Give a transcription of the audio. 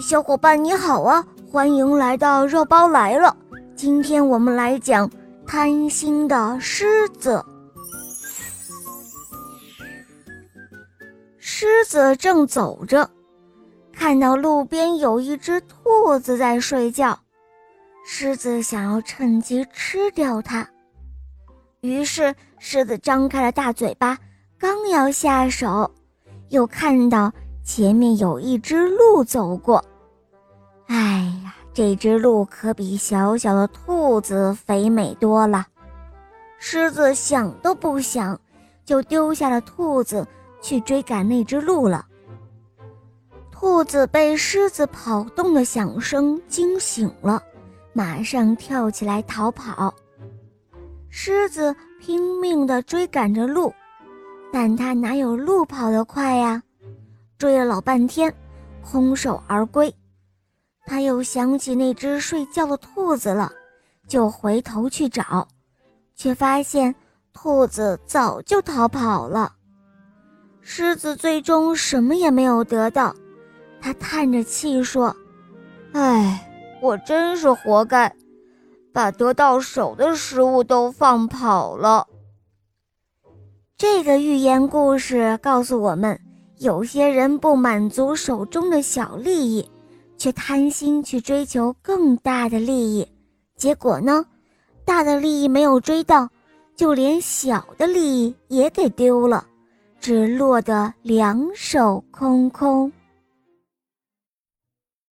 小伙伴你好啊！欢迎来到肉包来了。今天我们来讲贪心的狮子。狮子正走着，看到路边有一只兔子在睡觉，狮子想要趁机吃掉它。于是，狮子张开了大嘴巴，刚要下手，又看到前面有一只鹿走过。哎呀，这只鹿可比小小的兔子肥美多了。狮子想都不想，就丢下了兔子，去追赶那只鹿了。兔子被狮子跑动的响声惊醒了，马上跳起来逃跑。狮子拼命地追赶着鹿，但它哪有鹿跑得快？追了老半天，空手而归。他又想起那只睡觉的兔子了，就回头去找，却发现兔子早就逃跑了。狮子最终什么也没有得到，他叹着气说：“唉，我真是活该。”把得到手的食物都放跑了。这个寓言故事告诉我们，有些人不满足手中的小利益，却贪心去追求更大的利益，结果呢，大的利益没有追到，就连小的利益也给丢了，只落得两手空空。